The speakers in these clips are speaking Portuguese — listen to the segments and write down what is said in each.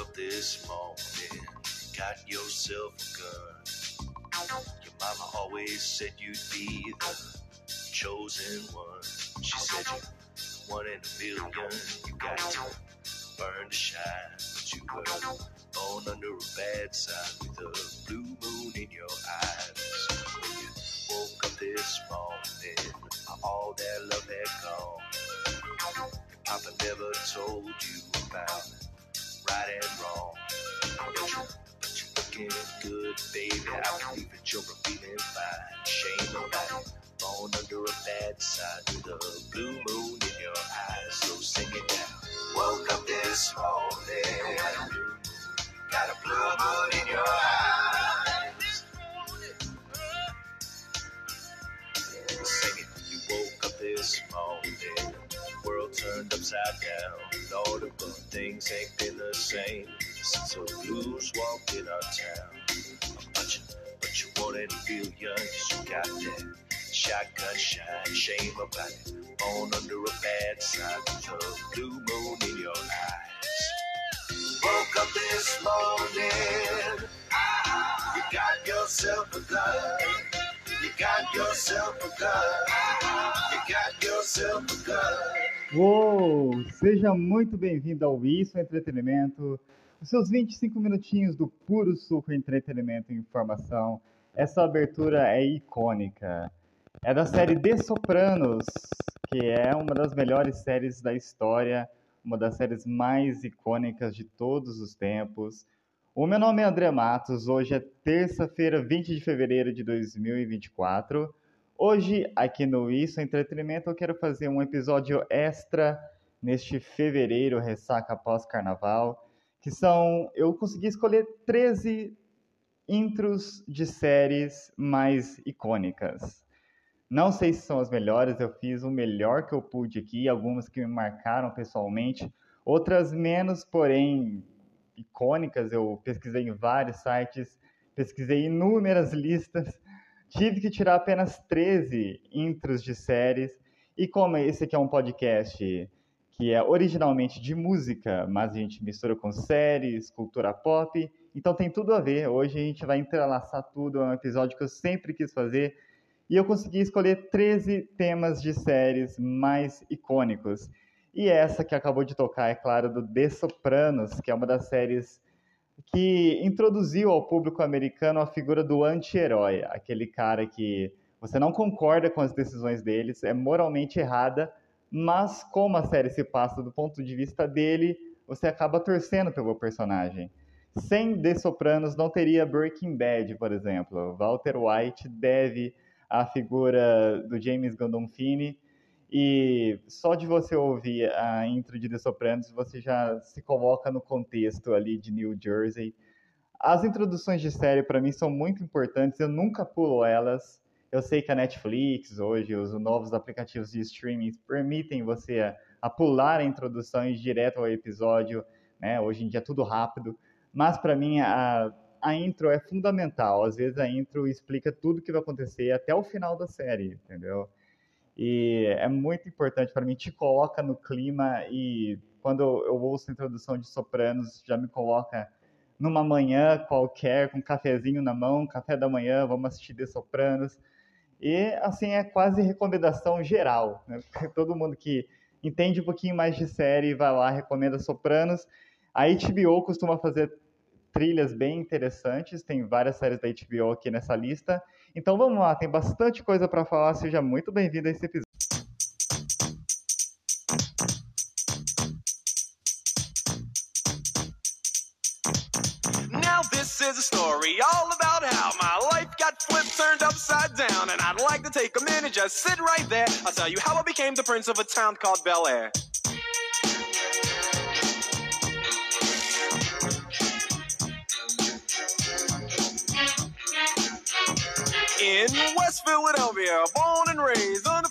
up this morning, got yourself a gun. Your mama always said you'd be the chosen one. She said you one in a million. You got to burn to shine, but you were born under a bad sign with a blue moon in your eyes. When you woke up this morning, all that love had gone. Papa never told you about right and wrong. But you, but you looking good, baby. I believe that you're feeling fine. Shame about it. Born under a bad with a blue moon in your eyes. So sing it down. Woke up this morning. Got a blue moon in your eyes. Woke up this morning. World turned upside down. The good things ain't same since the blues walked in our town. But you, but you to feel young 'cause you got that shotgun shine. Shame about it. Born under a bad sign with a blue moon in your eyes. Woke up this morning. You got yourself a gun. You got yourself a gun. You got yourself a gun. Uou! Seja muito bem-vindo ao Isso Entretenimento, os seus 25 minutinhos do puro suco entretenimento e informação. Essa abertura é icônica. É da série The Sopranos, que é uma das melhores séries da história, uma das séries mais icônicas de todos os tempos. O meu nome é André Matos, hoje é terça-feira, 20 de fevereiro de 2024. Hoje, aqui no Isso Entretenimento, eu quero fazer um episódio extra neste fevereiro, ressaca pós-carnaval, que são... Eu consegui escolher 13 intros de séries mais icônicas. Não sei se são as melhores, eu fiz o melhor que eu pude aqui, algumas que me marcaram pessoalmente, outras menos, porém icônicas. Eu pesquisei em vários sites, pesquisei inúmeras listas, tive que tirar apenas 13 intros de séries. E como esse aqui é um podcast que é originalmente de música, mas a gente mistura com séries, cultura pop, então tem tudo a ver. Hoje a gente vai entrelaçar tudo, é um episódio que eu sempre quis fazer. E eu consegui escolher 13 temas de séries mais icônicos. E essa que acabou de tocar, é claro, do The Sopranos, que é uma das séries que introduziu ao público americano a figura do anti-herói, aquele cara que você não concorda com as decisões deles, é moralmente errada, mas como a série se passa do ponto de vista dele, você acaba torcendo pelo personagem. Sem The Sopranos não teria Breaking Bad, por exemplo. Walter White deve a figura do James Gandolfini e só de você ouvir a intro de The Sopranos, você já se coloca no contexto ali de New Jersey. As introduções de série para mim são muito importantes, eu nunca pulo elas. Eu sei que a Netflix hoje, os novos aplicativos de streaming permitem você a, a pular ir direto ao episódio, né? Hoje em dia é tudo rápido, mas para mim a, a intro é fundamental. Às vezes a intro explica tudo que vai acontecer até o final da série, entendeu? E é muito importante para mim, te coloca no clima e quando eu ouço a introdução de Sopranos, já me coloca numa manhã qualquer, com um cafezinho na mão, café da manhã, vamos assistir The Sopranos. E, assim, é quase recomendação geral. Né? Todo mundo que entende um pouquinho mais de série vai lá, recomenda Sopranos. A HBO costuma fazer trilhas bem interessantes, tem várias séries da HBO aqui nessa lista. Então vamos lá, tem bastante coisa para falar, seja muito bem-vindo a esse episódio. Now this is a story all about how my life got flipped, turned upside down, and I'd like to take a minute, just sit right there. I'll tell you how I became the prince of a town called Bel Air. In West Philadelphia, born and raised on the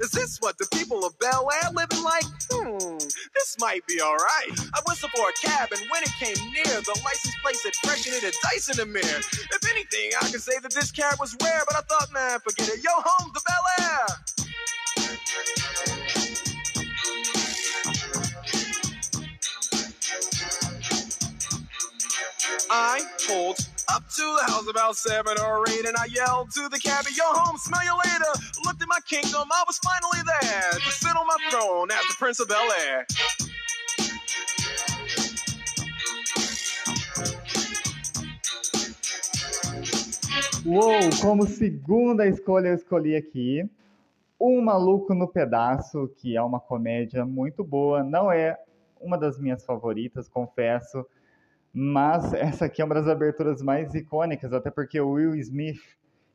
Is this what the people of Bel Air living like? Hmm, this might be alright. I whistled for a cab, and when it came near, the license plate said fresh and it had dice in the mirror. If anything, I could say that this cab was rare, but I thought, man, forget it. Yo, home to Bel Air. I pulled up to the house about seven or eight, and I yelled to the cabbie, "Yo, home, smell you later." Looked at my kingdom, I was finally there to sit on my throne as the Prince of Bel Air. Uou, como segunda escolha eu escolhi aqui Um Maluco no Pedaço, que é uma comédia muito boa. Não é uma das minhas favoritas, confesso, mas essa aqui é uma das aberturas mais icônicas, até porque o Will Smith,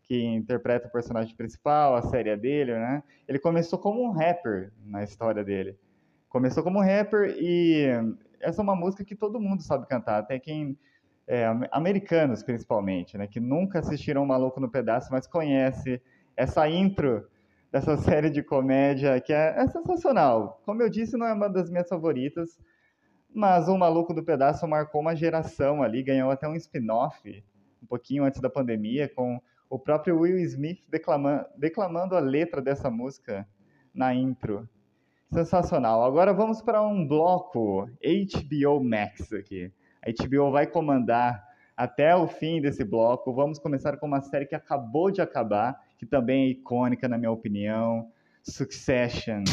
que interpreta o personagem principal, a série dele, né? Ele começou como um rapper na história dele. Começou como rapper e essa é uma música que todo mundo sabe cantar, até quem é, americanos principalmente, né, que nunca assistiram Maluco no Pedaço, mas conhece essa intro dessa série de comédia que é, é, sensacional. Como eu disse, não é uma das minhas favoritas, mas o Maluco do Pedaço marcou uma geração ali, ganhou até um spin-off um pouquinho antes da pandemia, com o próprio Will Smith declamando, declamando a letra dessa música na intro. Sensacional. Agora vamos para um bloco HBO Max aqui. A HBO vai comandar até o fim desse bloco. Vamos começar com uma série que acabou de acabar, que também é icônica, na minha opinião: Succession.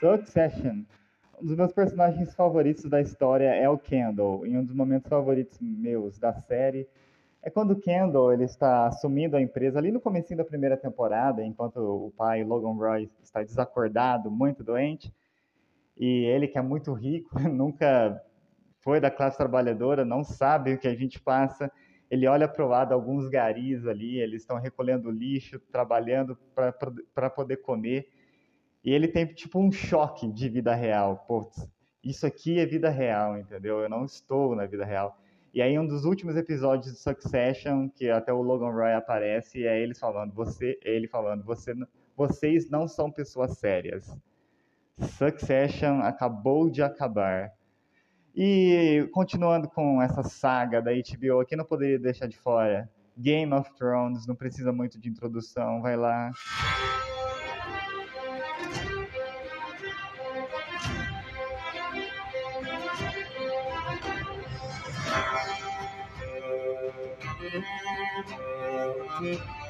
Succession. Um dos meus personagens favoritos da história é o Kendall, e um dos momentos favoritos meus da série é quando o Kendall ele está assumindo a empresa ali no começo da primeira temporada, enquanto o pai Logan Roy está desacordado, muito doente, e ele que é muito rico, nunca foi da classe trabalhadora, não sabe o que a gente passa, ele olha para o lado alguns garis ali, eles estão recolhendo lixo, trabalhando para poder comer, e ele tem tipo um choque de vida real. Putz, isso aqui é vida real, entendeu? Eu não estou na vida real. E aí um dos últimos episódios de Succession, que até o Logan Roy aparece, é eles falando, você, ele falando, você, vocês não são pessoas sérias. Succession acabou de acabar. E continuando com essa saga da HBO, aqui não poderia deixar de fora. Game of Thrones, não precisa muito de introdução, vai lá. Thank you.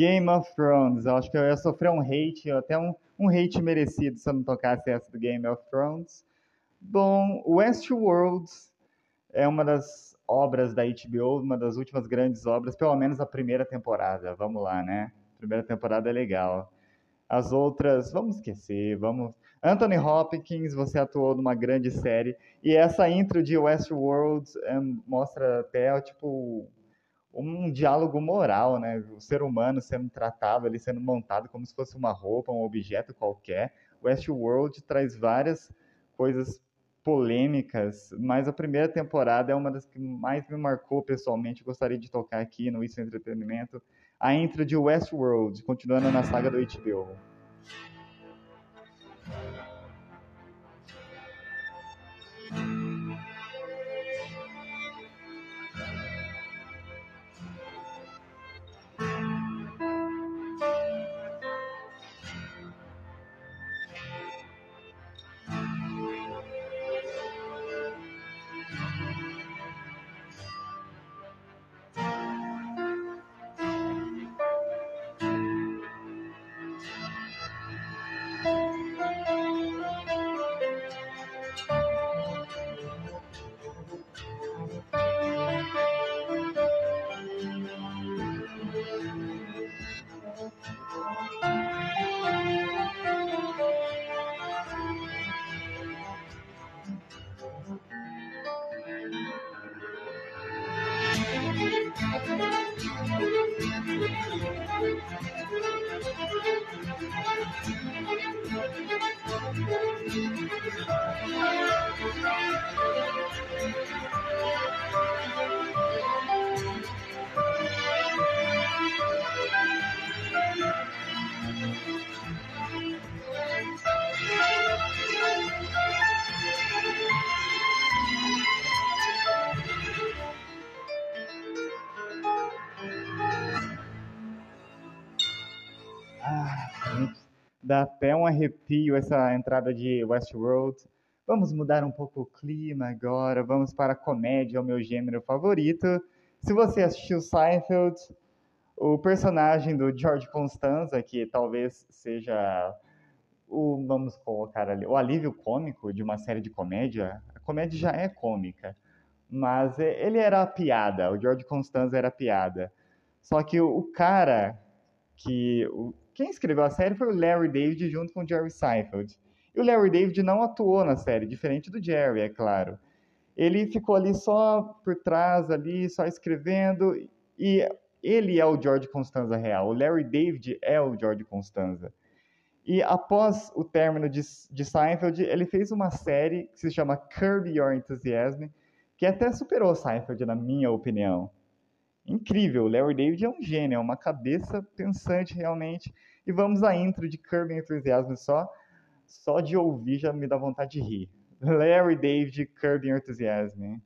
Game of Thrones. Eu acho que eu ia sofrer um hate, até um, um hate merecido se eu não tocasse essa do Game of Thrones. Bom, Westworld é uma das obras da HBO, uma das últimas grandes obras, pelo menos a primeira temporada. Vamos lá, né? Primeira temporada é legal. As outras, vamos esquecer, vamos. Anthony Hopkins, você atuou numa grande série. E essa intro de Westworld é, mostra até, tipo, um diálogo moral, né? O ser humano sendo tratado ali, sendo montado como se fosse uma roupa, um objeto qualquer. Westworld traz várias coisas polêmicas, mas a primeira temporada é uma das que mais me marcou pessoalmente. Gostaria de tocar aqui no Isso Entretenimento. A intro de Westworld, continuando na saga do HBO. Dá até um arrepio essa entrada de Westworld. Vamos mudar um pouco o clima agora, vamos para a comédia, o meu gênero favorito. Se você assistiu Seinfeld, o personagem do George Constanza, que talvez seja o, vamos colocar ali, o alívio cômico de uma série de comédia, a comédia já é cômica, mas ele era a piada, o George Constanza era a piada. Só que o, cara que quem escreveu a série foi o Larry David junto com o Jerry Seinfeld. E o Larry David não atuou na série, diferente do Jerry, é claro. Ele ficou ali só por trás, ali, só escrevendo, e ele é o George Constanza real. O Larry David é o George Constanza. E após o término de, de Seinfeld, ele fez uma série que se chama Curb Your Enthusiasm, que até superou Seinfeld, na minha opinião. Incrível, o Larry David é um gênio, é uma cabeça pensante realmente. E vamos à intro de Curb Enthusiasm só. Só de ouvir já me dá vontade de rir. Larry David, Curb Enthusiasm.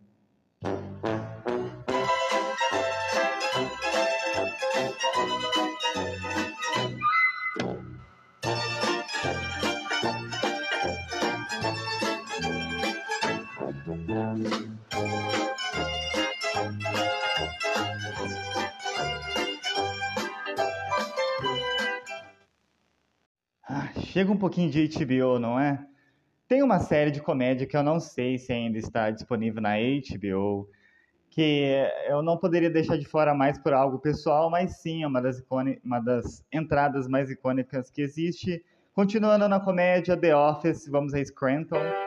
Chega um pouquinho de HBO, não é? Tem uma série de comédia que eu não sei se ainda está disponível na HBO, que eu não poderia deixar de fora mais por algo pessoal, mas sim é uma das, uma das entradas mais icônicas que existe. Continuando na comédia The Office, vamos a Scranton.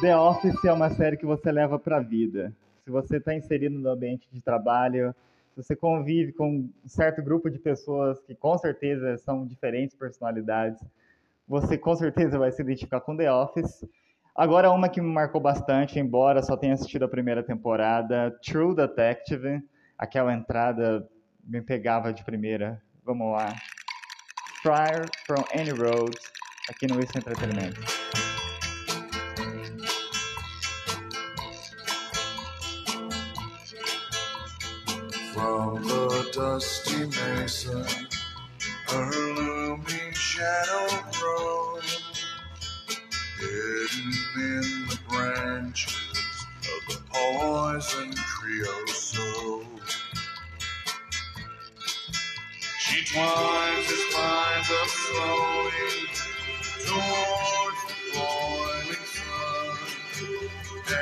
The Office é uma série que você leva para a vida. Se você está inserido no ambiente de trabalho, se você convive com um certo grupo de pessoas que com certeza são diferentes personalidades, você com certeza vai se identificar com The Office. Agora, uma que me marcou bastante, embora só tenha assistido a primeira temporada, True Detective. Aquela entrada me pegava de primeira. Vamos lá. Fire from Any Road, aqui no Isso Entretenimento. From the dusty mesa, her looming shadow grows, hidden in the branches of the poison creosote. She twines his lines up slowly towards the boiling sun,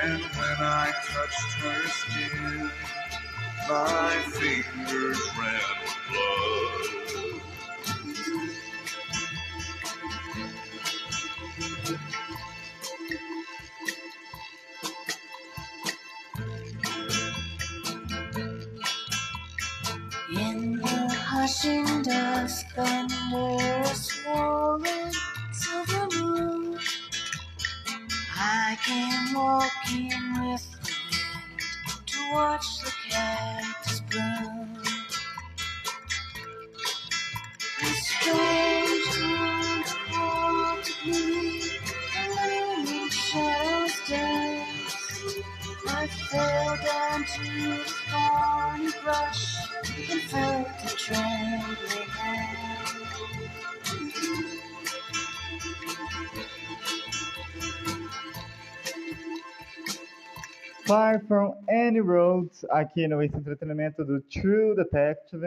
and when I touched her skin my fingers ran with blood. In the hushing dusk, thunder swollen silver moon. I came. walk watch the cactus bloom. A strange moon haunted me, the looming shadows danced. I fell down to the thorny brush and felt a trembling hand. Far From Any Roads, aqui no Esse Entretenimento do True Detective.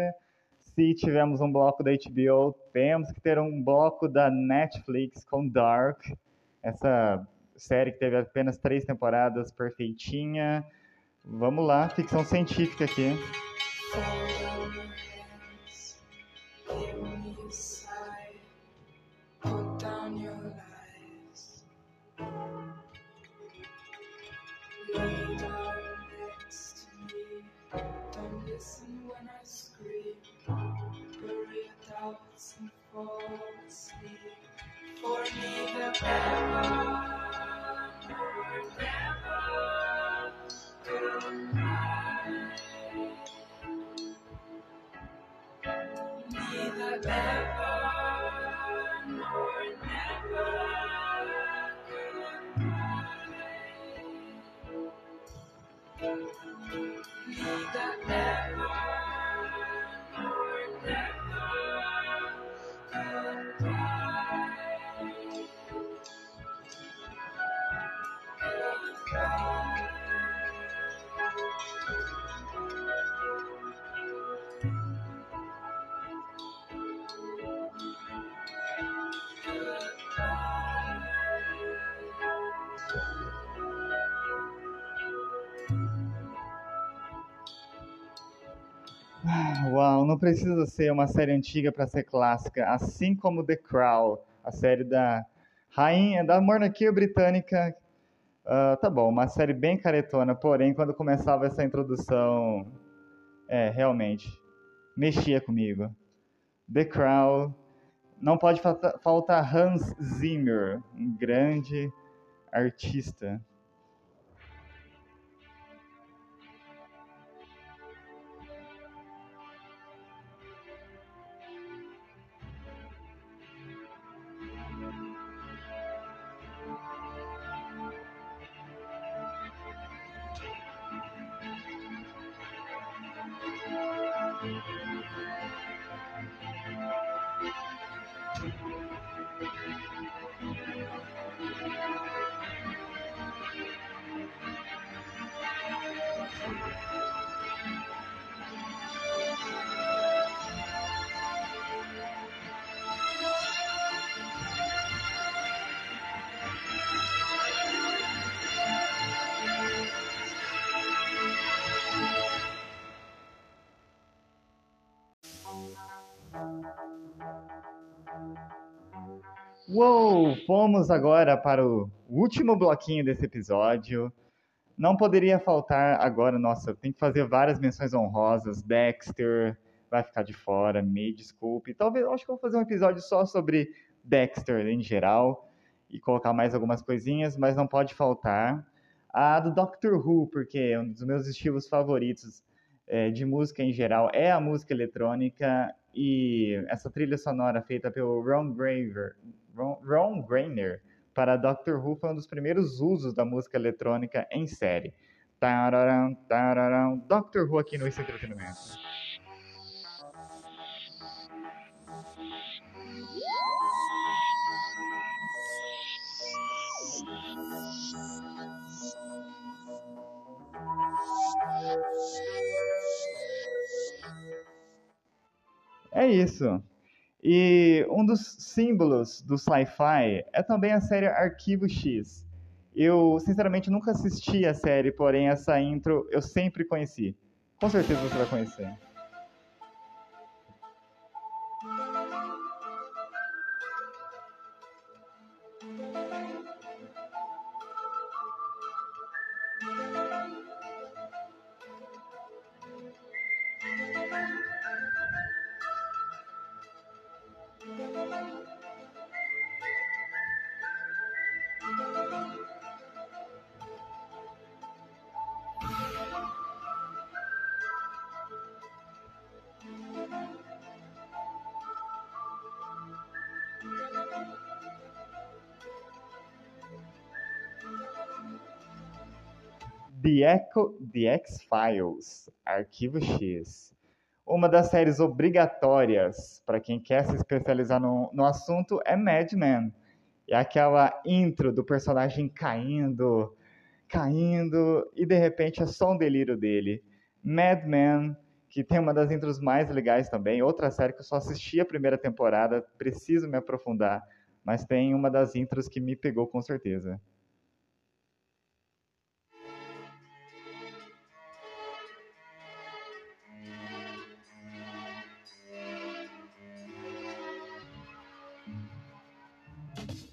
Se tivemos um bloco da HBO, temos que ter um bloco da Netflix com Dark. Essa série que teve apenas três temporadas, perfeitinha. Vamos lá, ficção científica aqui. Não precisa ser uma série antiga para ser clássica, assim como The Crown, a série da rainha da monarquia britânica. Ah, tá bom, uma série bem caretona, porém, quando começava essa introdução, é, realmente, mexia comigo. The Crown, não pode falta- faltar Hans Zimmer, um grande artista. Uou! Fomos agora para o último bloquinho desse episódio. Não poderia faltar agora, nossa, tem que fazer várias menções honrosas. Dexter vai ficar de fora, me desculpe. Talvez, acho que eu vou fazer um episódio só sobre Dexter em geral e colocar mais algumas coisinhas, mas não pode faltar a do Doctor Who, porque um dos meus estilos favoritos é, de música em geral é a música eletrônica e essa trilha sonora feita pelo Ron Graver, Ron, Ron Grainer para Doctor Who foi um dos primeiros usos da música eletrônica em série. Tararam, tararam, Doctor Who aqui no Esse Entretenimento. É isso. E um dos símbolos do sci-fi é também a série Arquivo X. Eu, sinceramente, nunca assisti a série, porém essa intro eu sempre conheci. Com certeza você vai conhecer. The, Echo, The X-Files, Arquivo X. Uma das séries obrigatórias para quem quer se especializar no, no assunto é Mad Men. É aquela intro do personagem caindo, caindo, e de repente é só um delírio dele. Mad Men, que tem uma das intros mais legais também. Outra série que eu só assisti a primeira temporada, preciso me aprofundar. Mas tem uma das intros que me pegou com certeza.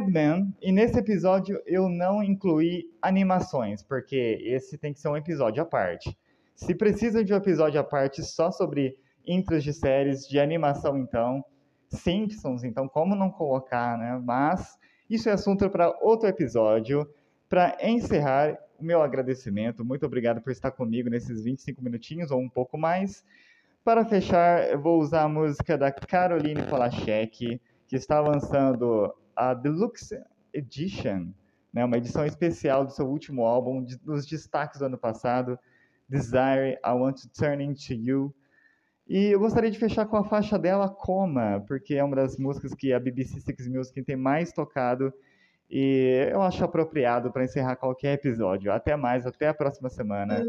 Mad Men, e nesse episódio eu não incluí animações, porque esse tem que ser um episódio à parte. Se precisa de um episódio à parte só sobre intros de séries de animação, então, Simpsons, então como não colocar, né? Mas isso é assunto para outro episódio. Para encerrar, o meu agradecimento, muito obrigado por estar comigo nesses 25 minutinhos ou um pouco mais. Para fechar, eu vou usar a música da Caroline Polachek, que está lançando a Deluxe Edition, né, uma edição especial do seu último álbum, de, dos destaques do ano passado, Desire, I Want to Turn Into You. E eu gostaria de fechar com a faixa dela, Coma, porque é uma das músicas que a BBC Six Music tem mais tocado e eu acho apropriado para encerrar qualquer episódio. Até mais, até a próxima semana.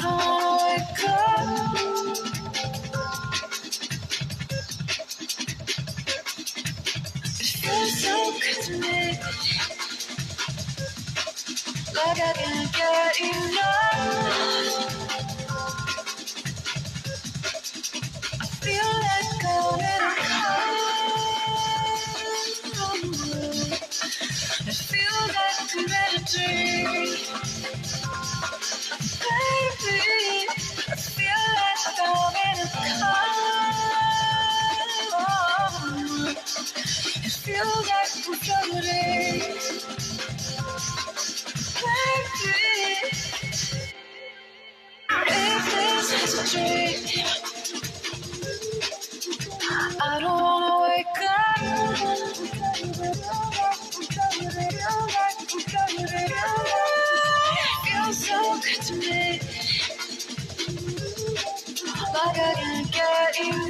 Like I can't get enough. I don't wanna wake up. Feels so good to me. Like I can't get.